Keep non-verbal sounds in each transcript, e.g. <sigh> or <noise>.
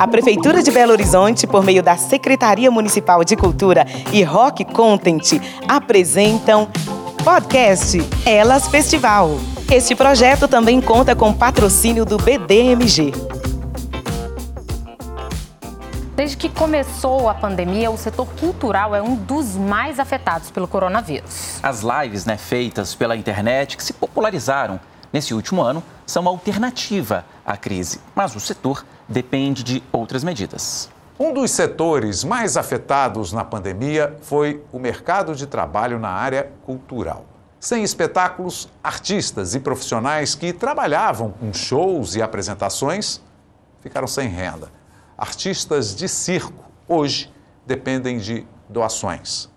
A Prefeitura de Belo Horizonte, por meio da Secretaria Municipal de Cultura e Rock Content, apresentam podcast Elas Festival. Este projeto também conta com patrocínio do BDMG. Desde que começou a pandemia, o setor cultural é um dos mais afetados pelo coronavírus. As lives né, feitas pela internet que se popularizaram nesse último ano são alternativa à crise, mas o setor depende de outras medidas. Um dos setores mais afetados na pandemia foi o mercado de trabalho na área cultural. Sem espetáculos, artistas e profissionais que trabalhavam com shows e apresentações ficaram sem renda. Artistas de circo hoje dependem de doações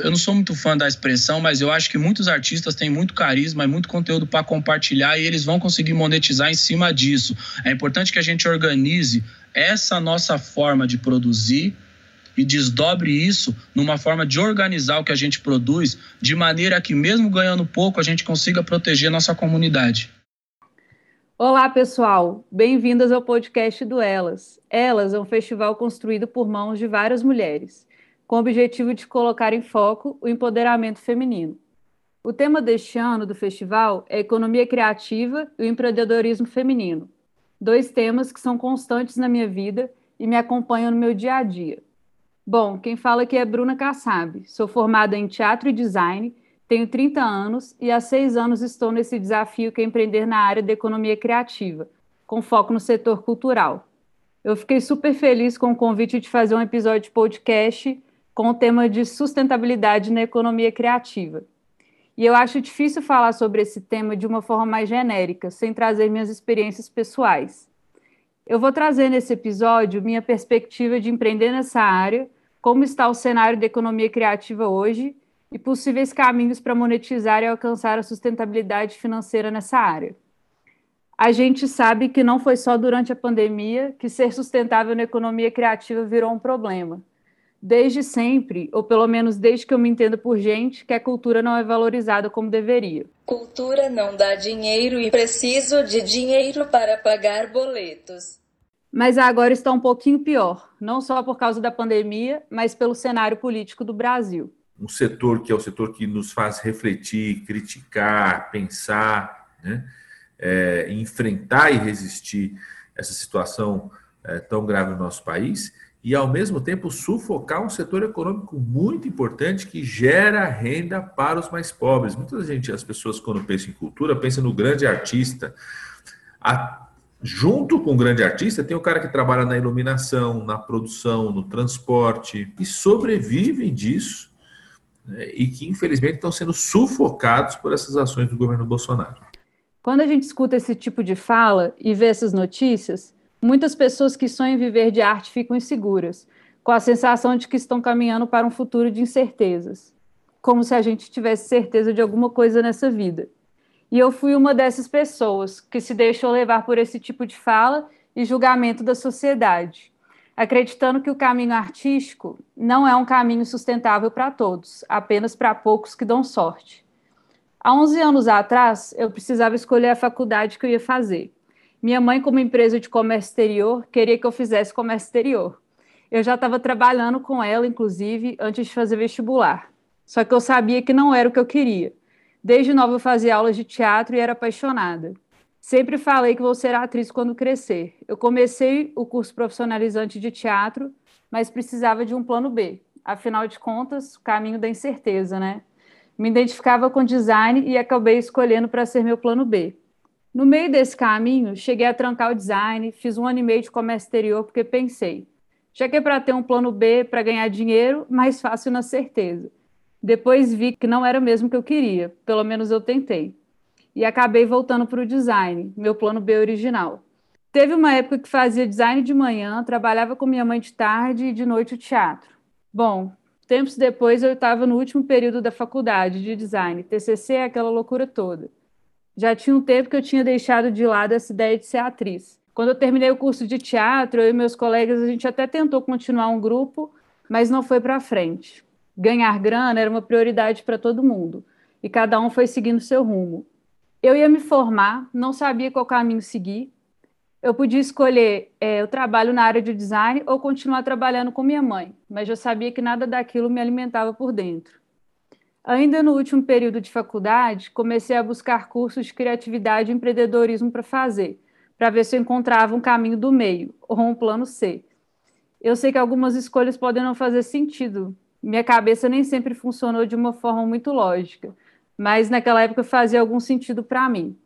eu não sou muito fã da expressão, mas eu acho que muitos artistas têm muito carisma e muito conteúdo para compartilhar e eles vão conseguir monetizar em cima disso. É importante que a gente organize essa nossa forma de produzir e desdobre isso numa forma de organizar o que a gente produz, de maneira que, mesmo ganhando pouco, a gente consiga proteger nossa comunidade. Olá, pessoal. Bem-vindas ao podcast do Elas. Elas é um festival construído por mãos de várias mulheres com o objetivo de colocar em foco o empoderamento feminino. O tema deste ano do festival é economia criativa e o empreendedorismo feminino, dois temas que são constantes na minha vida e me acompanham no meu dia a dia. Bom, quem fala aqui é Bruna Kassab, sou formada em teatro e design, tenho 30 anos e há seis anos estou nesse desafio que é empreender na área da economia criativa, com foco no setor cultural. Eu fiquei super feliz com o convite de fazer um episódio de podcast com o tema de sustentabilidade na economia criativa. E eu acho difícil falar sobre esse tema de uma forma mais genérica, sem trazer minhas experiências pessoais. Eu vou trazer nesse episódio minha perspectiva de empreender nessa área, como está o cenário da economia criativa hoje e possíveis caminhos para monetizar e alcançar a sustentabilidade financeira nessa área. A gente sabe que não foi só durante a pandemia que ser sustentável na economia criativa virou um problema desde sempre, ou pelo menos desde que eu me entendo por gente, que a cultura não é valorizada como deveria. Cultura não dá dinheiro e preciso de dinheiro para pagar boletos. Mas agora está um pouquinho pior, não só por causa da pandemia, mas pelo cenário político do Brasil. Um setor que é o setor que nos faz refletir, criticar, pensar, né? é, enfrentar e resistir essa situação é, tão grave no nosso país e, ao mesmo tempo, sufocar um setor econômico muito importante que gera renda para os mais pobres. Muita gente, as pessoas, quando pensam em cultura, pensam no grande artista. A, junto com o grande artista, tem o cara que trabalha na iluminação, na produção, no transporte, e sobrevivem disso né, e que, infelizmente, estão sendo sufocados por essas ações do governo Bolsonaro. Quando a gente escuta esse tipo de fala e vê essas notícias, Muitas pessoas que sonham viver de arte ficam inseguras, com a sensação de que estão caminhando para um futuro de incertezas, como se a gente tivesse certeza de alguma coisa nessa vida. E eu fui uma dessas pessoas que se deixou levar por esse tipo de fala e julgamento da sociedade, acreditando que o caminho artístico não é um caminho sustentável para todos, apenas para poucos que dão sorte. Há 11 anos atrás, eu precisava escolher a faculdade que eu ia fazer. Minha mãe, como empresa de comércio exterior, queria que eu fizesse comércio exterior. Eu já estava trabalhando com ela, inclusive, antes de fazer vestibular. Só que eu sabia que não era o que eu queria. Desde nova eu fazia aulas de teatro e era apaixonada. Sempre falei que vou ser atriz quando crescer. Eu comecei o curso profissionalizante de teatro, mas precisava de um plano B. Afinal de contas, o caminho da incerteza, né? Me identificava com design e acabei escolhendo para ser meu plano B. No meio desse caminho, cheguei a trancar o design, fiz um ano e meio de comércio exterior, porque pensei, já que é para ter um plano B para ganhar dinheiro, mais fácil na certeza. Depois vi que não era mesmo que eu queria, pelo menos eu tentei. E acabei voltando para o design, meu plano B original. Teve uma época que fazia design de manhã, trabalhava com minha mãe de tarde e de noite o teatro. Bom, tempos depois eu estava no último período da faculdade de design, TCC, aquela loucura toda. Já tinha um tempo que eu tinha deixado de lado essa ideia de ser atriz. Quando eu terminei o curso de teatro, eu e meus colegas, a gente até tentou continuar um grupo, mas não foi para frente. Ganhar grana era uma prioridade para todo mundo, e cada um foi seguindo seu rumo. Eu ia me formar, não sabia qual caminho seguir. Eu podia escolher é, o trabalho na área de design ou continuar trabalhando com minha mãe, mas eu sabia que nada daquilo me alimentava por dentro. Ainda no último período de faculdade, comecei a buscar cursos de criatividade e empreendedorismo para fazer, para ver se eu encontrava um caminho do meio ou um plano C. Eu sei que algumas escolhas podem não fazer sentido. Minha cabeça nem sempre funcionou de uma forma muito lógica, mas naquela época fazia algum sentido para mim.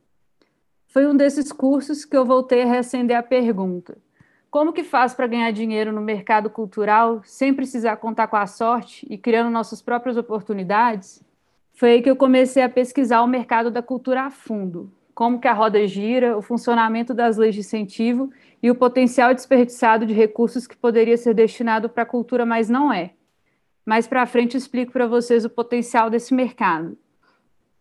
Foi um desses cursos que eu voltei a reacender a pergunta: como que faz para ganhar dinheiro no mercado cultural sem precisar contar com a sorte e criando nossas próprias oportunidades? Foi aí que eu comecei a pesquisar o mercado da cultura a fundo, como que a roda gira, o funcionamento das leis de incentivo e o potencial desperdiçado de recursos que poderia ser destinado para a cultura, mas não é. Mais para frente explico para vocês o potencial desse mercado.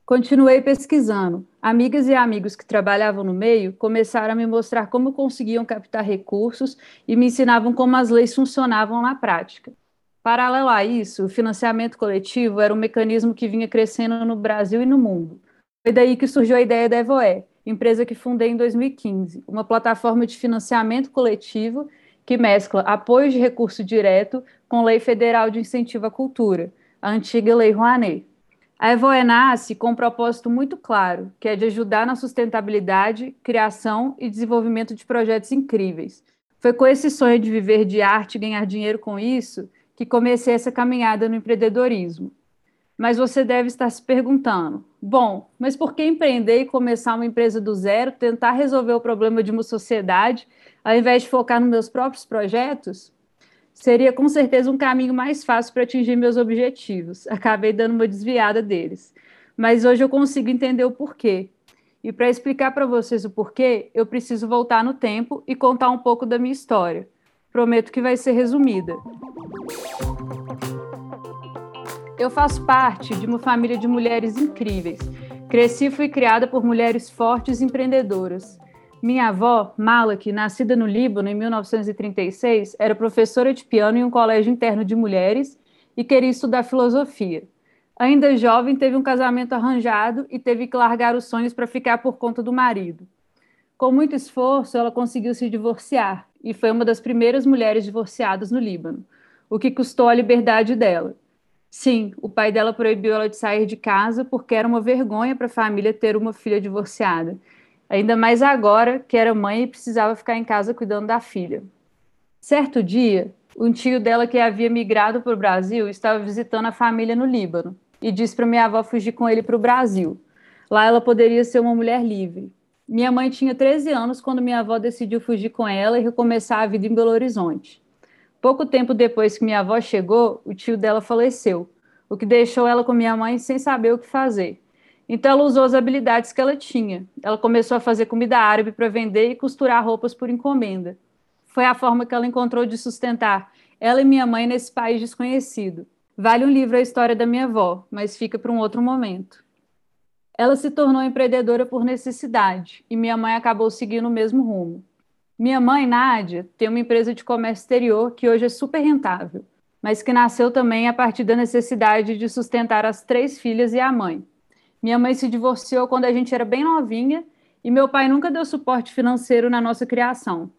Continuei pesquisando. Amigas e amigos que trabalhavam no meio começaram a me mostrar como conseguiam captar recursos e me ensinavam como as leis funcionavam na prática. Paralelo a isso, o financiamento coletivo era um mecanismo que vinha crescendo no Brasil e no mundo. Foi daí que surgiu a ideia da Evoé, empresa que fundei em 2015, uma plataforma de financiamento coletivo que mescla apoio de recurso direto com lei federal de incentivo à cultura, a antiga Lei Rouanet. A Evoe nasce com um propósito muito claro, que é de ajudar na sustentabilidade, criação e desenvolvimento de projetos incríveis. Foi com esse sonho de viver de arte e ganhar dinheiro com isso que comecei essa caminhada no empreendedorismo. Mas você deve estar se perguntando: bom, mas por que empreender e começar uma empresa do zero, tentar resolver o problema de uma sociedade, ao invés de focar nos meus próprios projetos? Seria com certeza um caminho mais fácil para atingir meus objetivos. Acabei dando uma desviada deles. Mas hoje eu consigo entender o porquê. E para explicar para vocês o porquê, eu preciso voltar no tempo e contar um pouco da minha história. Prometo que vai ser resumida. Eu faço parte de uma família de mulheres incríveis. Cresci e fui criada por mulheres fortes e empreendedoras. Minha avó, Malak, nascida no Líbano em 1936, era professora de piano em um colégio interno de mulheres e queria estudar filosofia. Ainda jovem, teve um casamento arranjado e teve que largar os sonhos para ficar por conta do marido. Com muito esforço, ela conseguiu se divorciar e foi uma das primeiras mulheres divorciadas no Líbano, o que custou a liberdade dela. Sim, o pai dela proibiu ela de sair de casa porque era uma vergonha para a família ter uma filha divorciada ainda mais agora que era mãe e precisava ficar em casa cuidando da filha. Certo dia, um tio dela que havia migrado para o Brasil estava visitando a família no Líbano e disse para minha avó fugir com ele para o Brasil. Lá ela poderia ser uma mulher livre. Minha mãe tinha 13 anos quando minha avó decidiu fugir com ela e recomeçar a vida em Belo Horizonte. Pouco tempo depois que minha avó chegou, o tio dela faleceu, o que deixou ela com minha mãe sem saber o que fazer. Então ela usou as habilidades que ela tinha. Ela começou a fazer comida árabe para vender e costurar roupas por encomenda. Foi a forma que ela encontrou de sustentar ela e minha mãe nesse país desconhecido. Vale um livro a história da minha avó, mas fica para um outro momento. Ela se tornou empreendedora por necessidade e minha mãe acabou seguindo o mesmo rumo. Minha mãe, Nádia, tem uma empresa de comércio exterior que hoje é super rentável, mas que nasceu também a partir da necessidade de sustentar as três filhas e a mãe. Minha mãe se divorciou quando a gente era bem novinha e meu pai nunca deu suporte financeiro na nossa criação.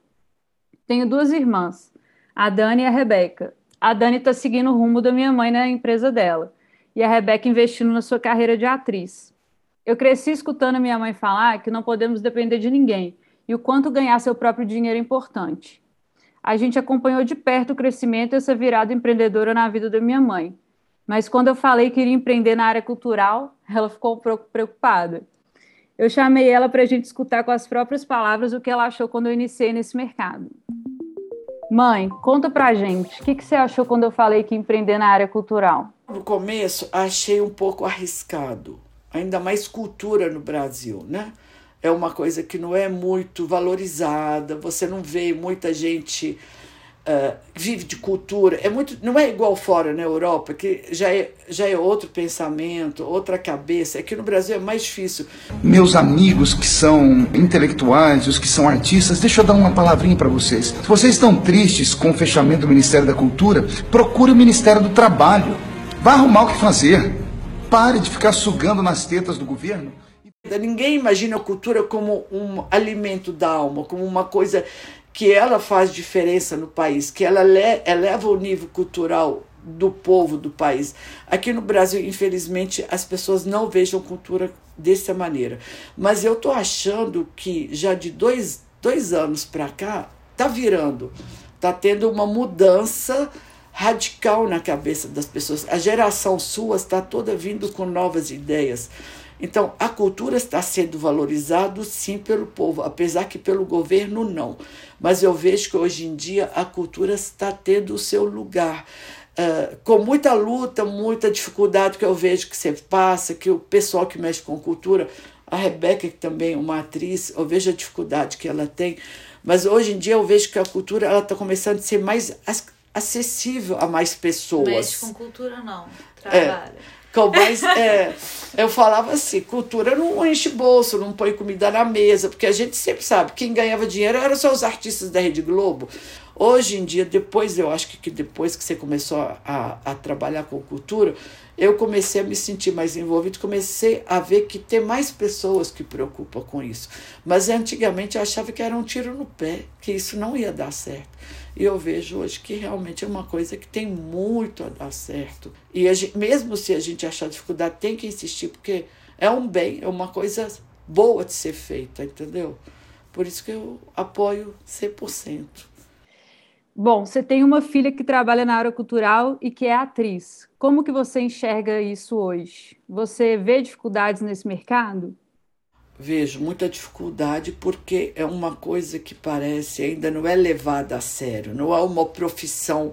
Tenho duas irmãs, a Dani e a Rebeca. A Dani está seguindo o rumo da minha mãe na empresa dela e a Rebeca investindo na sua carreira de atriz. Eu cresci escutando minha mãe falar que não podemos depender de ninguém e o quanto ganhar seu próprio dinheiro é importante. A gente acompanhou de perto o crescimento e essa virada empreendedora na vida da minha mãe. Mas quando eu falei que iria empreender na área cultural, ela ficou preocupada. Eu chamei ela para a gente escutar com as próprias palavras o que ela achou quando eu iniciei nesse mercado. Mãe, conta pra gente, o que, que você achou quando eu falei que empreender na área cultural? No começo, achei um pouco arriscado, ainda mais cultura no Brasil, né? É uma coisa que não é muito valorizada, você não vê muita gente uh, vive de cultura, é muito, não é igual fora na Europa, que já é, já é outro pensamento, outra cabeça. Aqui no Brasil é mais difícil. Meus amigos que são intelectuais, os que são artistas, deixa eu dar uma palavrinha para vocês. Se vocês estão tristes com o fechamento do Ministério da Cultura, procure o Ministério do Trabalho. Vá arrumar o que fazer. Pare de ficar sugando nas tetas do governo. Ninguém imagina a cultura como um alimento da alma, como uma coisa que ela faz diferença no país, que ela eleva o nível cultural do povo do país. Aqui no Brasil, infelizmente, as pessoas não vejam cultura dessa maneira. Mas eu estou achando que já de dois, dois anos para cá, está virando, está tendo uma mudança radical na cabeça das pessoas. A geração sua está toda vindo com novas ideias. Então, a cultura está sendo valorizada sim pelo povo, apesar que pelo governo não. Mas eu vejo que hoje em dia a cultura está tendo o seu lugar. Uh, com muita luta, muita dificuldade que eu vejo que você passa, que o pessoal que mexe com cultura, a Rebeca, que também é uma atriz, eu vejo a dificuldade que ela tem, mas hoje em dia eu vejo que a cultura ela está começando a ser mais acessível a mais pessoas. Mexe com cultura não, trabalha. É. É, eu falava assim, cultura não enche bolso, não põe comida na mesa, porque a gente sempre sabe, quem ganhava dinheiro eram só os artistas da Rede Globo. Hoje em dia, depois, eu acho que depois que você começou a, a trabalhar com cultura, eu comecei a me sentir mais envolvido, comecei a ver que tem mais pessoas que preocupam com isso. Mas antigamente eu achava que era um tiro no pé, que isso não ia dar certo. E eu vejo hoje que realmente é uma coisa que tem muito a dar certo. E gente, mesmo se a gente achar dificuldade, tem que insistir, porque é um bem, é uma coisa boa de ser feita, entendeu? Por isso que eu apoio 100%. Bom, você tem uma filha que trabalha na área cultural e que é atriz. Como que você enxerga isso hoje? Você vê dificuldades nesse mercado? Vejo muita dificuldade porque é uma coisa que parece ainda não é levada a sério, não é uma profissão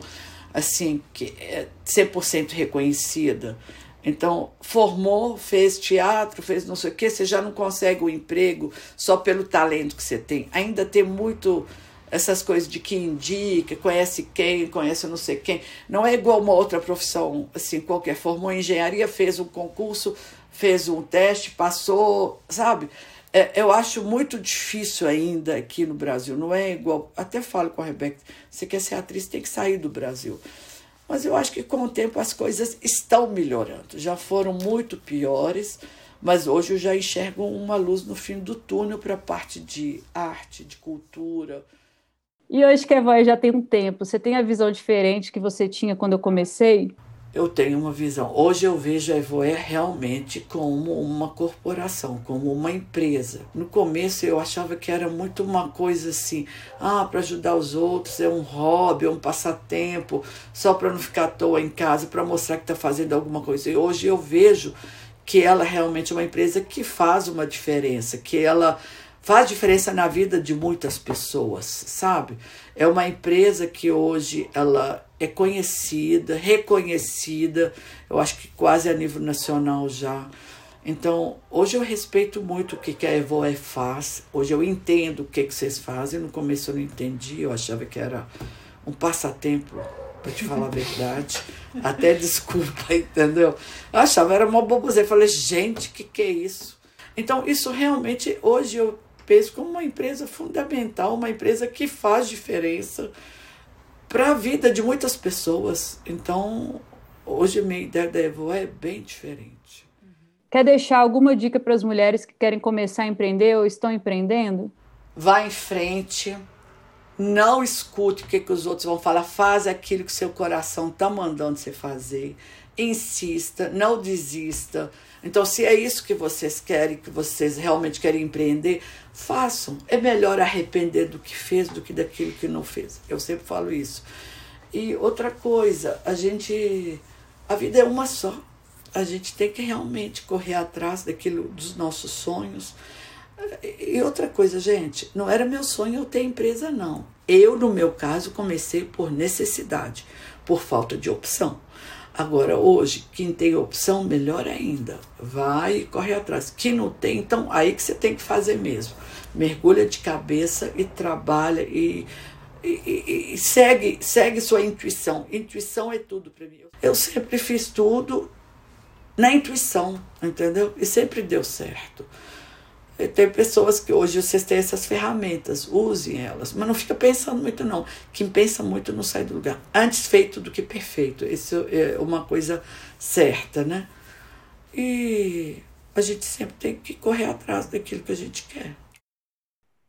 assim que é 100% reconhecida. Então, formou, fez teatro, fez não sei o quê, você já não consegue o emprego só pelo talento que você tem. Ainda tem muito essas coisas de que indica, conhece quem, conhece não sei quem. Não é igual uma outra profissão, assim, qualquer. Formou em engenharia, fez um concurso, fez um teste, passou, sabe? É, eu acho muito difícil ainda aqui no Brasil. Não é igual. Até falo com a Rebeca: você quer ser atriz, tem que sair do Brasil. Mas eu acho que com o tempo as coisas estão melhorando. Já foram muito piores, mas hoje eu já enxergo uma luz no fim do túnel para a parte de arte, de cultura. E hoje que a voz já tem um tempo, você tem a visão diferente que você tinha quando eu comecei? Eu tenho uma visão. Hoje eu vejo a Evoé realmente como uma corporação, como uma empresa. No começo eu achava que era muito uma coisa assim, ah, para ajudar os outros, é um hobby, é um passatempo, só para não ficar à toa em casa, para mostrar que está fazendo alguma coisa. E hoje eu vejo que ela realmente é uma empresa que faz uma diferença, que ela faz diferença na vida de muitas pessoas, sabe? É uma empresa que hoje ela é conhecida, reconhecida, eu acho que quase a nível nacional já. Então, hoje eu respeito muito o que a Evoé faz, hoje eu entendo o que, que vocês fazem. No começo eu não entendi, eu achava que era um passatempo, para te falar a verdade. <laughs> Até desculpa, entendeu? Eu achava era uma boboseira. Eu falei, gente, o que, que é isso? Então, isso realmente, hoje eu penso como uma empresa fundamental, uma empresa que faz diferença para a vida de muitas pessoas. Então, hoje a minha ideia da Evo é bem diferente. Quer deixar alguma dica para as mulheres que querem começar a empreender ou estão empreendendo? Vá em frente, não escute o que, que os outros vão falar, faz aquilo que seu coração está mandando você fazer, insista, não desista. Então, se é isso que vocês querem, que vocês realmente querem empreender, façam. É melhor arrepender do que fez do que daquilo que não fez. Eu sempre falo isso. E outra coisa, a gente. A vida é uma só. A gente tem que realmente correr atrás daquilo dos nossos sonhos. E outra coisa, gente, não era meu sonho eu ter empresa, não. Eu, no meu caso, comecei por necessidade, por falta de opção. Agora, hoje, quem tem opção, melhor ainda. Vai e corre atrás. Quem não tem, então aí que você tem que fazer mesmo. Mergulha de cabeça e trabalha e, e, e, segue, segue sua intuição. Intuição é tudo para mim. Eu sempre fiz tudo na intuição, entendeu? E sempre deu certo. Tem pessoas que hoje vocês têm essas ferramentas, usem elas, mas não fica pensando muito não. Quem pensa muito não sai do lugar. Antes feito do que perfeito. Isso é uma coisa certa, né? E a gente sempre tem que correr atrás daquilo que a gente quer.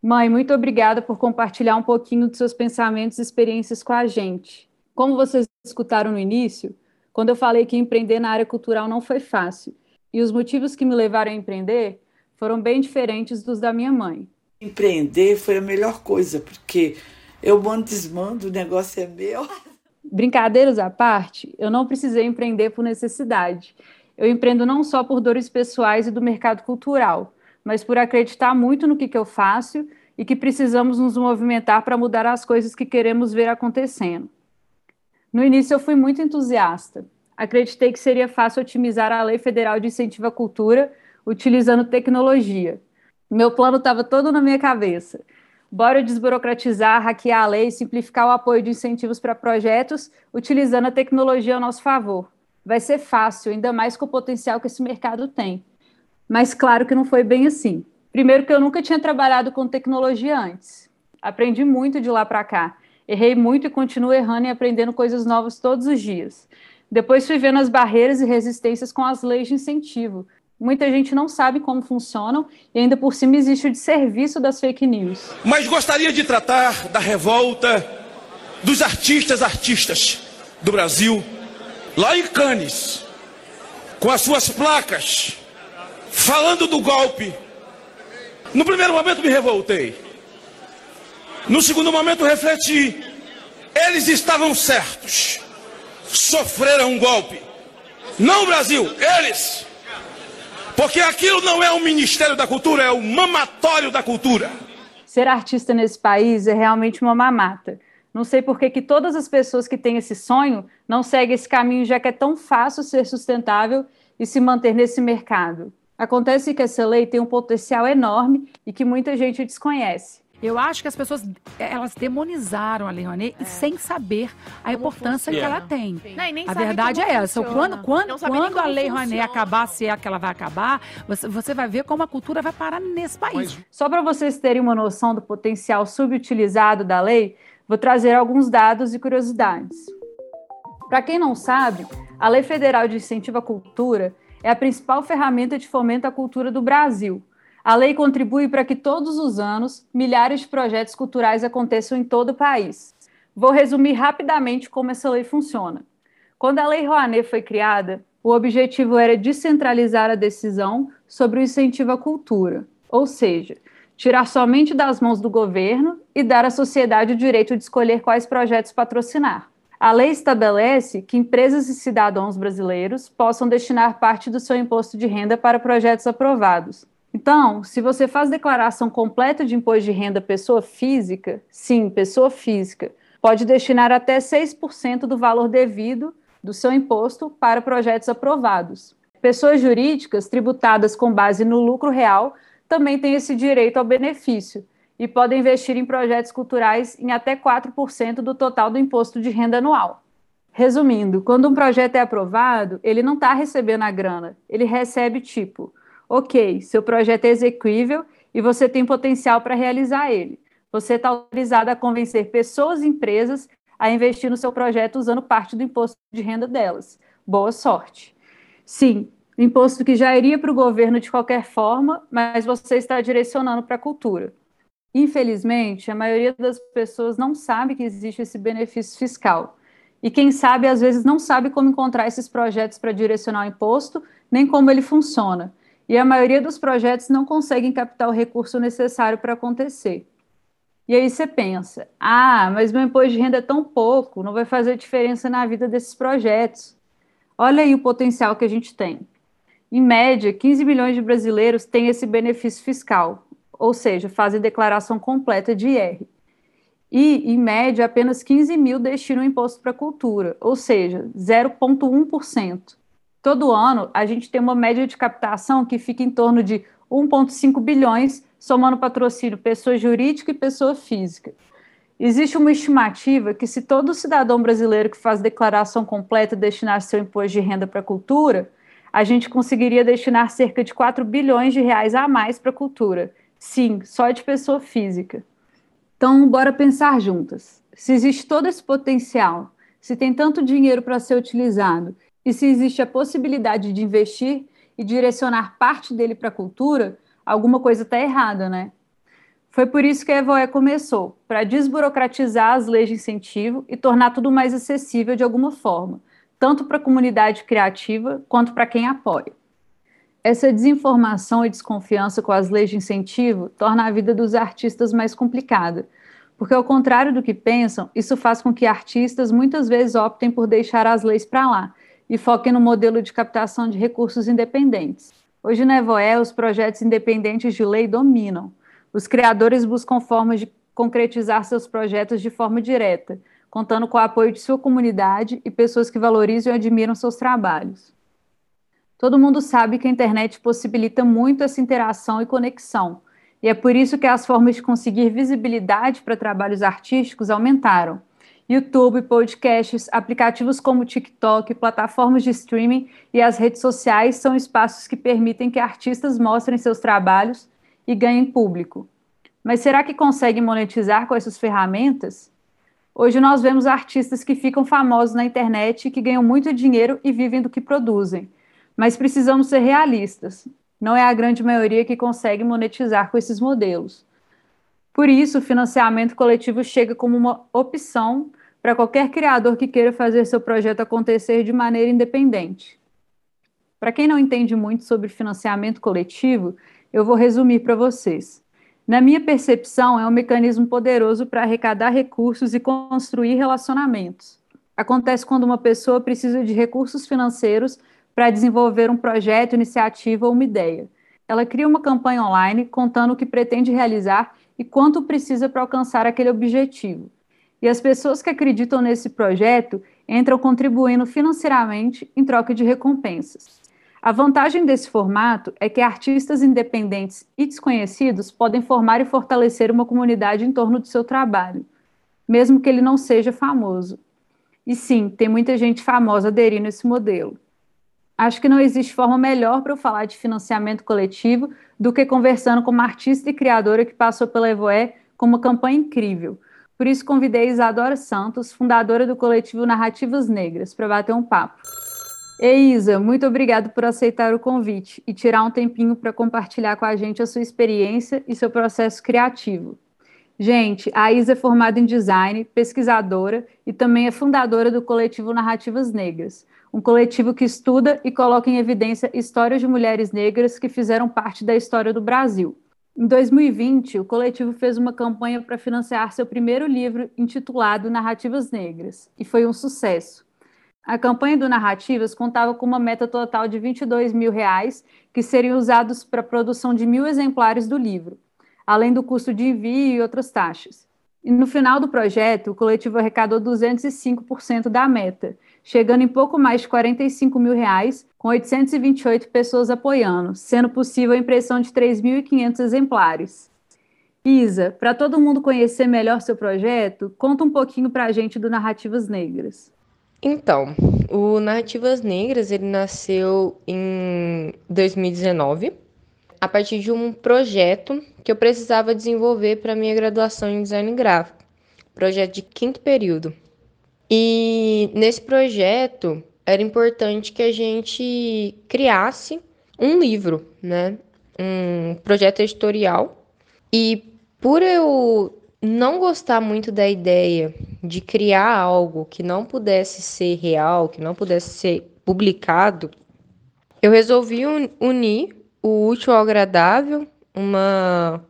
Mãe, muito obrigada por compartilhar um pouquinho dos seus pensamentos e experiências com a gente. Como vocês escutaram no início, quando eu falei que empreender na área cultural não foi fácil, e os motivos que me levaram a empreender foram bem diferentes dos da minha mãe. Empreender foi a melhor coisa, porque eu mando desmando, o negócio é meu. Brincadeiras à parte, eu não precisei empreender por necessidade. Eu empreendo não só por dores pessoais e do mercado cultural, mas por acreditar muito no que, que eu faço e que precisamos nos movimentar para mudar as coisas que queremos ver acontecendo. No início, eu fui muito entusiasta. Acreditei que seria fácil otimizar a Lei Federal de Incentivo à Cultura utilizando tecnologia. Meu plano estava todo na minha cabeça. Bora desburocratizar, hackear a lei, simplificar o apoio de incentivos para projetos, utilizando a tecnologia ao nosso favor. Vai ser fácil, ainda mais com o potencial que esse mercado tem. Mas claro que não foi bem assim. Primeiro que eu nunca tinha trabalhado com tecnologia antes. Aprendi muito de lá para cá. Errei muito e continuo errando e aprendendo coisas novas todos os dias. Depois fui vendo as barreiras e resistências com as leis de incentivo. Muita gente não sabe como funcionam e ainda por cima existe o desserviço das fake news. Mas gostaria de tratar da revolta dos artistas artistas do Brasil, lá em Cannes, com as suas placas falando do golpe. No primeiro momento me revoltei. No segundo momento refleti. Eles estavam certos. Sofreram um golpe. Não o Brasil, eles. Porque aquilo não é o Ministério da Cultura, é o mamatório da cultura. Ser artista nesse país é realmente uma mamata. Não sei por que, que todas as pessoas que têm esse sonho não seguem esse caminho, já que é tão fácil ser sustentável e se manter nesse mercado. Acontece que essa lei tem um potencial enorme e que muita gente desconhece. Eu acho que as pessoas elas demonizaram a Lei Rouanet é. sem saber a Como importância funciona. que ela tem. Não, a verdade é essa. Quando, quando, quando a Lei Rouanet acabar, se é que ela vai acabar, você, você vai ver como a cultura vai parar nesse país. Só para vocês terem uma noção do potencial subutilizado da lei, vou trazer alguns dados e curiosidades. Para quem não sabe, a Lei Federal de Incentivo à Cultura é a principal ferramenta de fomento à cultura do Brasil. A lei contribui para que todos os anos milhares de projetos culturais aconteçam em todo o país. Vou resumir rapidamente como essa lei funciona. Quando a Lei Rouanet foi criada, o objetivo era descentralizar a decisão sobre o incentivo à cultura, ou seja, tirar somente das mãos do governo e dar à sociedade o direito de escolher quais projetos patrocinar. A lei estabelece que empresas e cidadãos brasileiros possam destinar parte do seu imposto de renda para projetos aprovados. Então, se você faz declaração completa de imposto de renda pessoa física, sim, pessoa física, pode destinar até 6% do valor devido do seu imposto para projetos aprovados. Pessoas jurídicas tributadas com base no lucro real também têm esse direito ao benefício, e podem investir em projetos culturais em até 4% do total do imposto de renda anual. Resumindo, quando um projeto é aprovado, ele não está recebendo a grana, ele recebe tipo, ok, seu projeto é execuível e você tem potencial para realizar ele. Você está autorizado a convencer pessoas e empresas a investir no seu projeto usando parte do imposto de renda delas. Boa sorte. Sim, imposto que já iria para o governo de qualquer forma, mas você está direcionando para a cultura. Infelizmente, a maioria das pessoas não sabe que existe esse benefício fiscal. E quem sabe, às vezes, não sabe como encontrar esses projetos para direcionar o imposto, nem como ele funciona. E a maioria dos projetos não conseguem captar o recurso necessário para acontecer. E aí você pensa: ah, mas meu imposto de renda é tão pouco, não vai fazer diferença na vida desses projetos. Olha aí o potencial que a gente tem. Em média, 15 milhões de brasileiros têm esse benefício fiscal, ou seja, fazem declaração completa de IR. E, em média, apenas 15 mil destinam imposto para cultura, ou seja, 0,1%. Todo ano, a gente tem uma média de captação que fica em torno de 1,5 bilhões, somando patrocínio pessoa jurídica e pessoa física. Existe uma estimativa que, se todo cidadão brasileiro que faz declaração completa destinar seu imposto de renda para a cultura, a gente conseguiria destinar cerca de 4 bilhões de reais a mais para a cultura, Sim, só de pessoa física. Então, bora pensar juntas. Se existe todo esse potencial, se tem tanto dinheiro para ser utilizado e se existe a possibilidade de investir, e direcionar parte dele para a cultura, alguma coisa está errada, né? Foi por isso que a Evoé começou, para desburocratizar as leis de incentivo e tornar tudo mais acessível de alguma forma, tanto para a comunidade criativa quanto para quem apoia. Essa desinformação e desconfiança com as leis de incentivo torna a vida dos artistas mais complicada, porque, ao contrário do que pensam, isso faz com que artistas muitas vezes optem por deixar as leis para lá e foquem no modelo de captação de recursos independentes. Hoje na Evoé, os projetos independentes de lei dominam. Os criadores buscam formas de concretizar seus projetos de forma direta, contando com o apoio de sua comunidade e pessoas que valorizam e admiram seus trabalhos. Todo mundo sabe que a internet possibilita muito essa interação e conexão, e é por isso que as formas de conseguir visibilidade para trabalhos artísticos aumentaram. YouTube, podcasts, aplicativos como TikTok, plataformas de streaming e as redes sociais são espaços que permitem que artistas mostrem seus trabalhos e ganhem público. Mas será que conseguem monetizar com essas ferramentas? Hoje nós vemos artistas que ficam famosos na internet que ganham muito dinheiro e vivem do que produzem. Mas precisamos ser realistas não é a grande maioria que consegue monetizar com esses modelos. Por isso, o financiamento coletivo chega como uma opção para qualquer criador que queira fazer seu projeto acontecer de maneira independente. Para quem não entende muito sobre financiamento coletivo, eu vou resumir para vocês. Na minha percepção, é um mecanismo poderoso para arrecadar recursos e construir relacionamentos. Acontece quando uma pessoa precisa de recursos financeiros para desenvolver um projeto, iniciativa ou uma ideia. Ela cria uma campanha online contando o que pretende realizar e quanto precisa para alcançar aquele objetivo. E as pessoas que acreditam nesse projeto entram contribuindo financeiramente em troca de recompensas. A vantagem desse formato é que artistas independentes e desconhecidos podem formar e fortalecer uma comunidade em torno do seu trabalho, mesmo que ele não seja famoso. E sim, tem muita gente famosa aderindo a esse modelo. Acho que não existe forma melhor para eu falar de financiamento coletivo do que conversando com uma artista e criadora que passou pela Evoé com uma campanha incrível. Por isso convidei Isadora Santos, fundadora do coletivo Narrativas Negras, para bater um papo. Ei, Isa, muito obrigado por aceitar o convite e tirar um tempinho para compartilhar com a gente a sua experiência e seu processo criativo. Gente, a Isa é formada em design, pesquisadora e também é fundadora do coletivo Narrativas Negras, um coletivo que estuda e coloca em evidência histórias de mulheres negras que fizeram parte da história do Brasil. Em 2020, o coletivo fez uma campanha para financiar seu primeiro livro intitulado Narrativas Negras, e foi um sucesso. A campanha do Narrativas contava com uma meta total de 22 mil reais, que seriam usados para a produção de mil exemplares do livro, além do custo de envio e outras taxas. E no final do projeto, o coletivo arrecadou 205% da meta, chegando em pouco mais de 45 mil reais, com 828 pessoas apoiando, sendo possível a impressão de 3.500 exemplares. Isa, para todo mundo conhecer melhor seu projeto, conta um pouquinho para a gente do Narrativas Negras. Então, o Narrativas Negras ele nasceu em 2019 a partir de um projeto que eu precisava desenvolver para minha graduação em design gráfico, projeto de quinto período. E nesse projeto era importante que a gente criasse um livro, né? Um projeto editorial. E por eu não gostar muito da ideia de criar algo que não pudesse ser real, que não pudesse ser publicado, eu resolvi unir o útil ao agradável, uma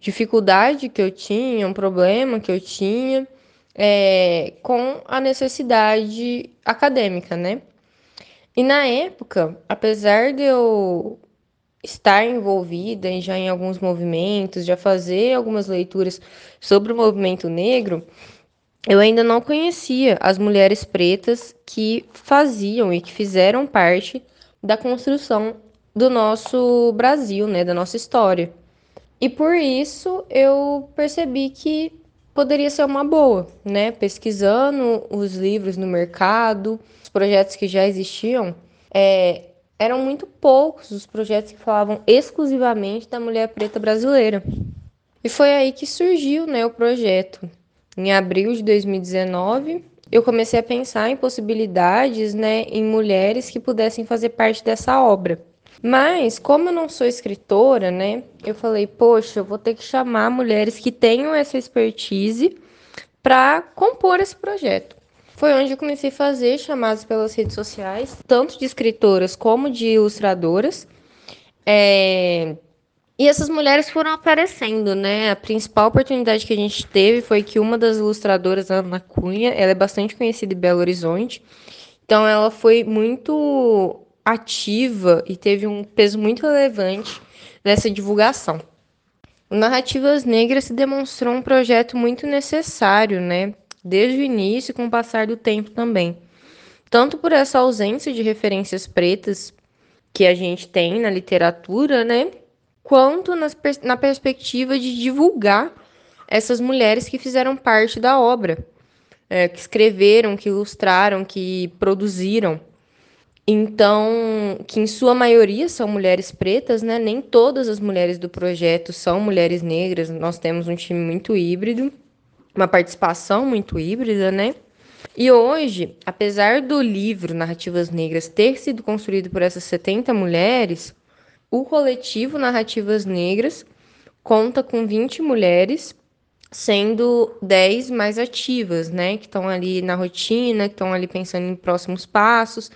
dificuldade que eu tinha, um problema que eu tinha, é, com a necessidade acadêmica, né? E na época, apesar de eu estar envolvida já em alguns movimentos, já fazer algumas leituras sobre o movimento negro, eu ainda não conhecia as mulheres pretas que faziam e que fizeram parte da construção do nosso Brasil, né, da nossa história. E por isso eu percebi que poderia ser uma boa, né? Pesquisando os livros no mercado, os projetos que já existiam, é, eram muito poucos os projetos que falavam exclusivamente da mulher preta brasileira. E foi aí que surgiu né, o projeto. Em abril de 2019, eu comecei a pensar em possibilidades né, em mulheres que pudessem fazer parte dessa obra. Mas, como eu não sou escritora, né, eu falei, poxa, eu vou ter que chamar mulheres que tenham essa expertise para compor esse projeto. Foi onde eu comecei a fazer chamadas pelas redes sociais, tanto de escritoras como de ilustradoras. É... E essas mulheres foram aparecendo, né? A principal oportunidade que a gente teve foi que uma das ilustradoras, Ana Cunha, ela é bastante conhecida em Belo Horizonte. Então ela foi muito ativa e teve um peso muito relevante nessa divulgação. O Narrativas Negras se demonstrou um projeto muito necessário, né? Desde o início e com o passar do tempo também. Tanto por essa ausência de referências pretas que a gente tem na literatura, né? Quanto nas, na perspectiva de divulgar essas mulheres que fizeram parte da obra, é, que escreveram, que ilustraram, que produziram. Então, que em sua maioria são mulheres pretas, né? Nem todas as mulheres do projeto são mulheres negras. Nós temos um time muito híbrido, uma participação muito híbrida, né? E hoje, apesar do livro Narrativas Negras ter sido construído por essas 70 mulheres, o coletivo Narrativas Negras conta com 20 mulheres, sendo 10 mais ativas, né? Que estão ali na rotina, que estão ali pensando em próximos passos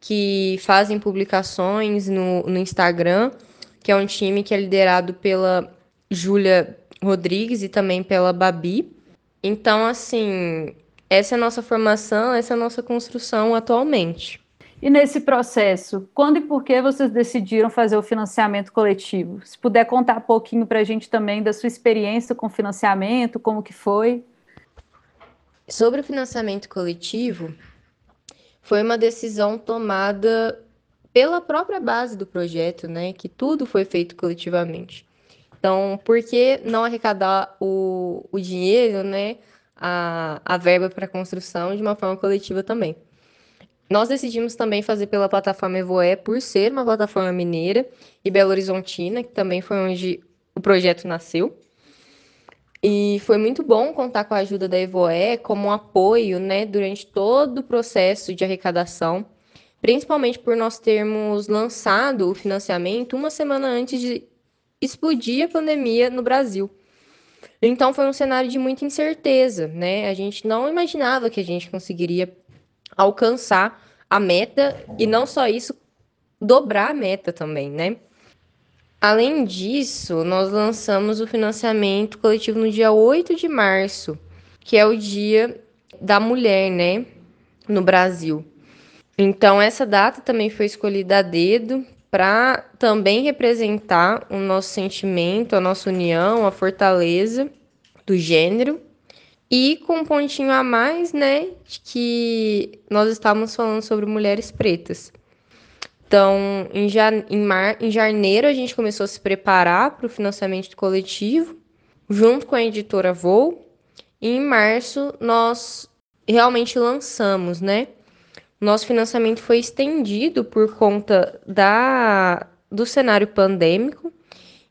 que fazem publicações no, no Instagram, que é um time que é liderado pela Júlia Rodrigues e também pela Babi. Então, assim, essa é a nossa formação, essa é a nossa construção atualmente. E nesse processo, quando e por que vocês decidiram fazer o financiamento coletivo? Se puder contar um pouquinho para a gente também da sua experiência com financiamento, como que foi? Sobre o financiamento coletivo, foi uma decisão tomada pela própria base do projeto, né? Que tudo foi feito coletivamente. Então, por que não arrecadar o, o dinheiro, né? A, a verba para construção de uma forma coletiva também. Nós decidimos também fazer pela plataforma Evoé, por ser uma plataforma mineira e Belo Horizontina, que também foi onde o projeto nasceu. E foi muito bom contar com a ajuda da Evoé como um apoio, né, durante todo o processo de arrecadação, principalmente por nós termos lançado o financiamento uma semana antes de explodir a pandemia no Brasil. Então foi um cenário de muita incerteza, né? A gente não imaginava que a gente conseguiria alcançar a meta e não só isso, dobrar a meta também, né? Além disso, nós lançamos o financiamento coletivo no dia 8 de março, que é o dia da mulher, né, no Brasil. Então, essa data também foi escolhida a dedo para também representar o nosso sentimento, a nossa união, a fortaleza do gênero. E com um pontinho a mais, né, de que nós estávamos falando sobre mulheres pretas. Então, em, em, mar em janeiro, a gente começou a se preparar para o financiamento coletivo, junto com a editora Voo. E em março, nós realmente lançamos, né? Nosso financiamento foi estendido por conta da, do cenário pandêmico.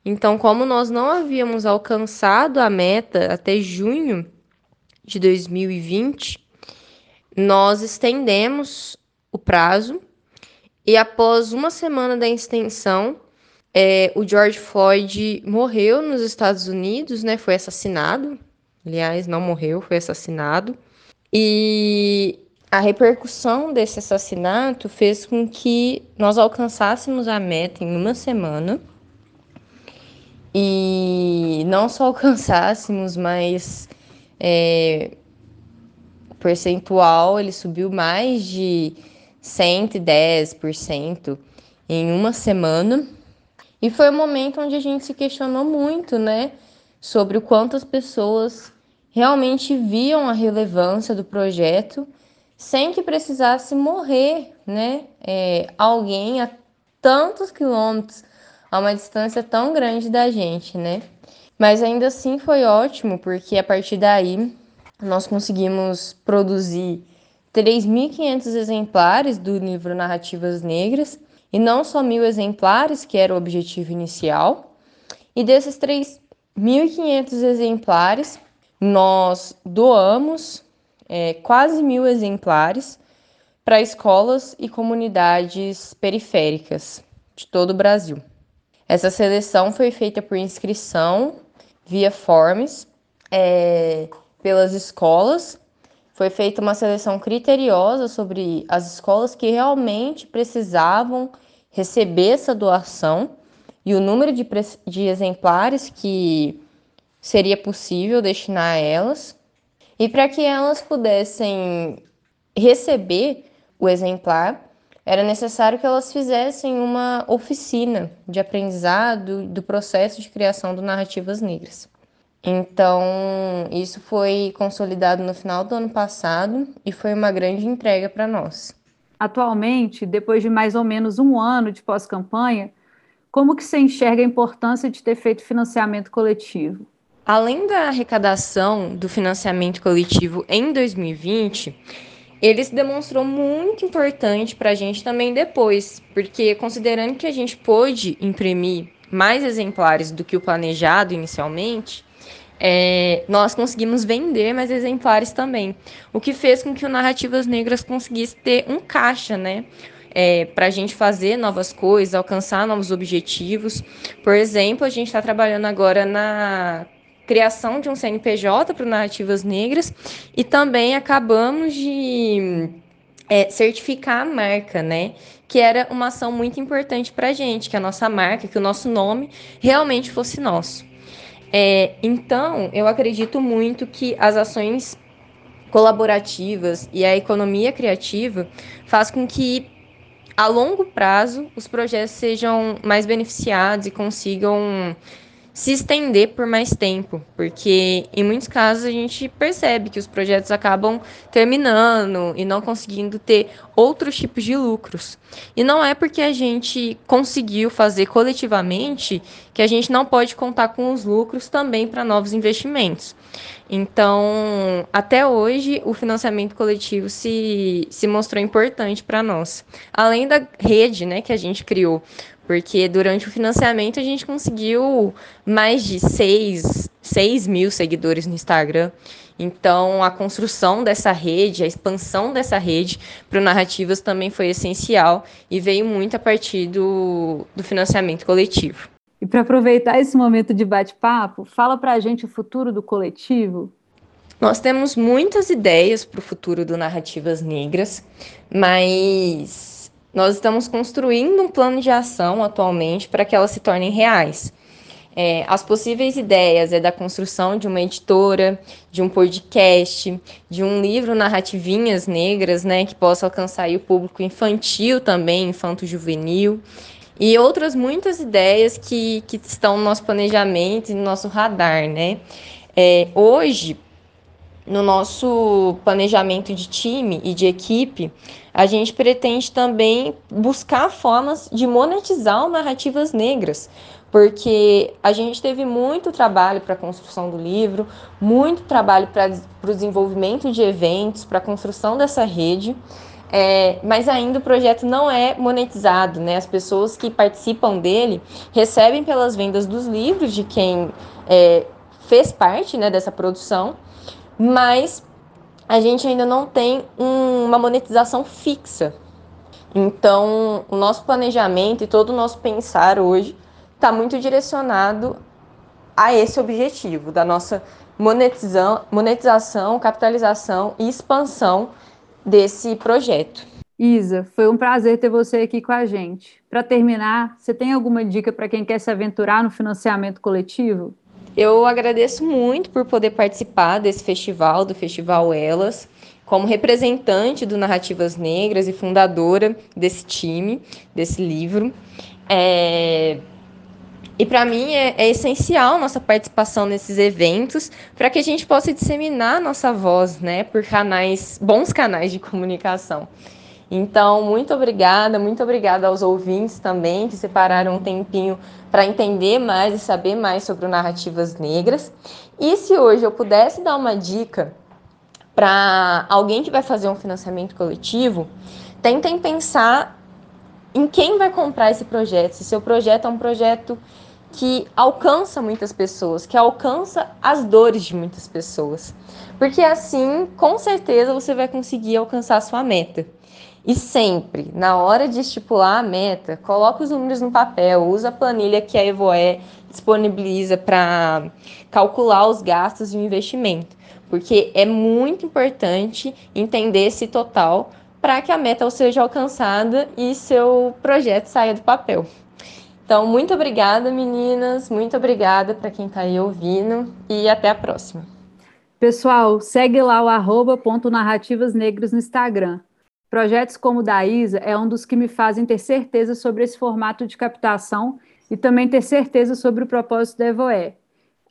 Então, como nós não havíamos alcançado a meta até junho de 2020, nós estendemos o prazo e após uma semana da extensão, é, o George Floyd morreu nos Estados Unidos, né? Foi assassinado. Aliás, não morreu, foi assassinado. E a repercussão desse assassinato fez com que nós alcançássemos a meta em uma semana. E não só alcançássemos, mas é, o percentual ele subiu mais de 110% em uma semana. E foi um momento onde a gente se questionou muito, né, sobre o quanto as pessoas realmente viam a relevância do projeto sem que precisasse morrer, né, é, alguém a tantos quilômetros, a uma distância tão grande da gente, né. Mas ainda assim foi ótimo, porque a partir daí nós conseguimos produzir 3.500 exemplares do livro Narrativas Negras, e não só mil exemplares, que era o objetivo inicial. E desses 3.500 exemplares, nós doamos é, quase mil exemplares para escolas e comunidades periféricas. de todo o Brasil. Essa seleção foi feita por inscrição via forms é, pelas escolas. Foi feita uma seleção criteriosa sobre as escolas que realmente precisavam receber essa doação e o número de, de exemplares que seria possível destinar a elas. E para que elas pudessem receber o exemplar, era necessário que elas fizessem uma oficina de aprendizado do processo de criação do Narrativas Negras. Então, isso foi consolidado no final do ano passado e foi uma grande entrega para nós. Atualmente, depois de mais ou menos um ano de pós-campanha, como que você enxerga a importância de ter feito financiamento coletivo? Além da arrecadação do financiamento coletivo em 2020, ele se demonstrou muito importante para a gente também depois, porque considerando que a gente pôde imprimir mais exemplares do que o planejado inicialmente, é, nós conseguimos vender mais exemplares também, o que fez com que o Narrativas Negras conseguisse ter um caixa, né? É, para a gente fazer novas coisas, alcançar novos objetivos. Por exemplo, a gente está trabalhando agora na criação de um CNPJ para Narrativas Negras e também acabamos de é, certificar a marca, né? Que era uma ação muito importante para a gente, que a nossa marca, que o nosso nome realmente fosse nosso. É, então, eu acredito muito que as ações colaborativas e a economia criativa faz com que a longo prazo os projetos sejam mais beneficiados e consigam se estender por mais tempo, porque em muitos casos a gente percebe que os projetos acabam terminando e não conseguindo ter outros tipos de lucros. E não é porque a gente conseguiu fazer coletivamente que a gente não pode contar com os lucros também para novos investimentos. Então, até hoje, o financiamento coletivo se, se mostrou importante para nós. Além da rede né, que a gente criou porque durante o financiamento a gente conseguiu mais de 6, 6 mil seguidores no Instagram. Então, a construção dessa rede, a expansão dessa rede para o Narrativas também foi essencial e veio muito a partir do, do financiamento coletivo. E para aproveitar esse momento de bate-papo, fala para a gente o futuro do coletivo. Nós temos muitas ideias para o futuro do Narrativas Negras, mas nós estamos construindo um plano de ação atualmente para que elas se tornem reais. É, as possíveis ideias é da construção de uma editora, de um podcast, de um livro narrativinhas negras, né, que possa alcançar o público infantil também, infanto-juvenil, e outras muitas ideias que, que estão no nosso planejamento e no nosso radar, né. É, hoje, no nosso planejamento de time e de equipe, a gente pretende também buscar formas de monetizar narrativas negras, porque a gente teve muito trabalho para a construção do livro, muito trabalho para o desenvolvimento de eventos, para a construção dessa rede. É, mas ainda o projeto não é monetizado, né? As pessoas que participam dele recebem pelas vendas dos livros de quem é, fez parte né, dessa produção, mas a gente ainda não tem um, uma monetização fixa. Então, o nosso planejamento e todo o nosso pensar hoje está muito direcionado a esse objetivo da nossa monetização, monetização, capitalização e expansão desse projeto. Isa, foi um prazer ter você aqui com a gente. Para terminar, você tem alguma dica para quem quer se aventurar no financiamento coletivo? Eu agradeço muito por poder participar desse festival, do Festival Elas, como representante do Narrativas Negras e fundadora desse time, desse livro. É... E para mim é, é, essencial nossa participação nesses eventos para que a gente possa disseminar nossa voz, né, por canais, bons canais de comunicação. Então, muito obrigada, muito obrigada aos ouvintes também que separaram um tempinho para entender mais e saber mais sobre narrativas negras. E se hoje eu pudesse dar uma dica para alguém que vai fazer um financiamento coletivo, tentem pensar em quem vai comprar esse projeto. Se seu projeto é um projeto que alcança muitas pessoas, que alcança as dores de muitas pessoas. Porque assim, com certeza, você vai conseguir alcançar a sua meta. E sempre, na hora de estipular a meta, coloque os números no papel, usa a planilha que a Evoé disponibiliza para calcular os gastos de investimento, porque é muito importante entender esse total para que a meta seja alcançada e seu projeto saia do papel. Então, muito obrigada, meninas, muito obrigada para quem está aí ouvindo e até a próxima. Pessoal, segue lá o arroba no Instagram. Projetos como o da Isa é um dos que me fazem ter certeza sobre esse formato de captação e também ter certeza sobre o propósito da Evoé.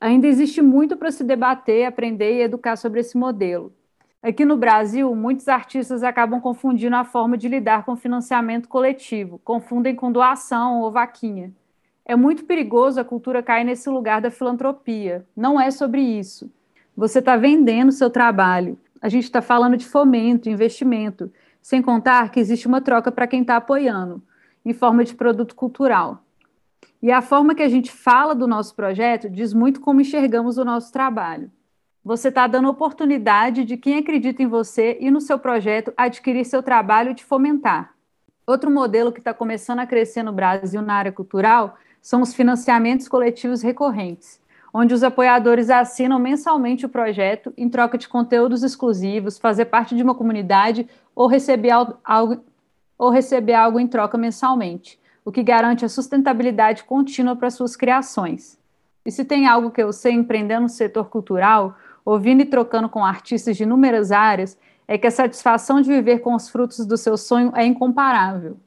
Ainda existe muito para se debater, aprender e educar sobre esse modelo. Aqui no Brasil, muitos artistas acabam confundindo a forma de lidar com financiamento coletivo, confundem com doação ou vaquinha. É muito perigoso a cultura cair nesse lugar da filantropia. Não é sobre isso. Você está vendendo seu trabalho. A gente está falando de fomento, investimento. Sem contar que existe uma troca para quem está apoiando, em forma de produto cultural. E a forma que a gente fala do nosso projeto diz muito como enxergamos o nosso trabalho. Você está dando oportunidade de quem acredita em você e no seu projeto adquirir seu trabalho e te fomentar. Outro modelo que está começando a crescer no Brasil na área cultural são os financiamentos coletivos recorrentes, onde os apoiadores assinam mensalmente o projeto em troca de conteúdos exclusivos, fazer parte de uma comunidade ou receber algo, ou receber algo em troca mensalmente, o que garante a sustentabilidade contínua para suas criações. E se tem algo que eu sei empreendendo no setor cultural, ouvindo e trocando com artistas de inúmeras áreas, é que a satisfação de viver com os frutos do seu sonho é incomparável.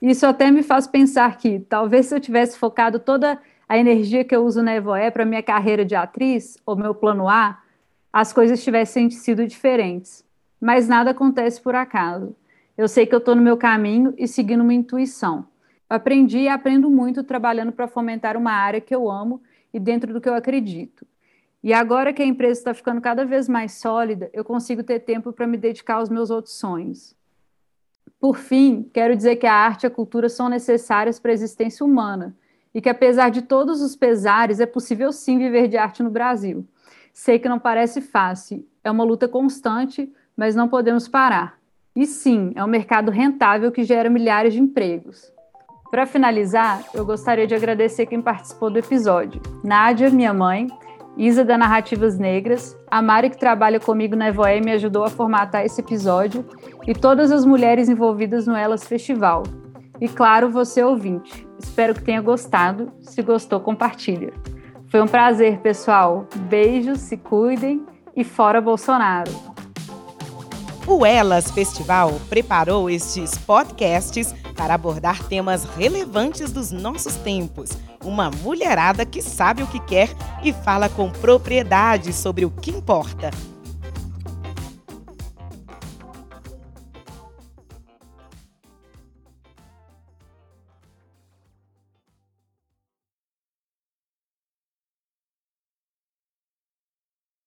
Isso até me faz pensar que, talvez se eu tivesse focado toda a energia que eu uso na Evoé para minha carreira de atriz, ou meu plano A, as coisas tivessem sido diferentes mas nada acontece por acaso. Eu sei que eu estou no meu caminho e seguindo uma intuição. aprendi e aprendo muito trabalhando para fomentar uma área que eu amo e dentro do que eu acredito. E agora que a empresa está ficando cada vez mais sólida, eu consigo ter tempo para me dedicar aos meus outros sonhos. Por fim, quero dizer que a arte e a cultura são necessárias para a existência humana e que, apesar de todos os pesares, é possível sim viver de arte no Brasil. Sei que não parece fácil, é uma luta constante, mas não podemos parar. E sim, é um mercado rentável que gera milhares de empregos. Para finalizar, eu gostaria de agradecer quem participou do episódio: Nádia, minha mãe, Isa da Narrativas Negras, a Mari que trabalha comigo na Evoé e me ajudou a formatar esse episódio, e todas as mulheres envolvidas no Elas Festival. E claro, você ouvinte. Espero que tenha gostado. Se gostou, compartilha. Foi um prazer, pessoal. Beijos, se cuidem e fora Bolsonaro. O Elas Festival preparou estes podcasts para abordar temas relevantes dos nossos tempos. Uma mulherada que sabe o que quer e fala com propriedade sobre o que importa.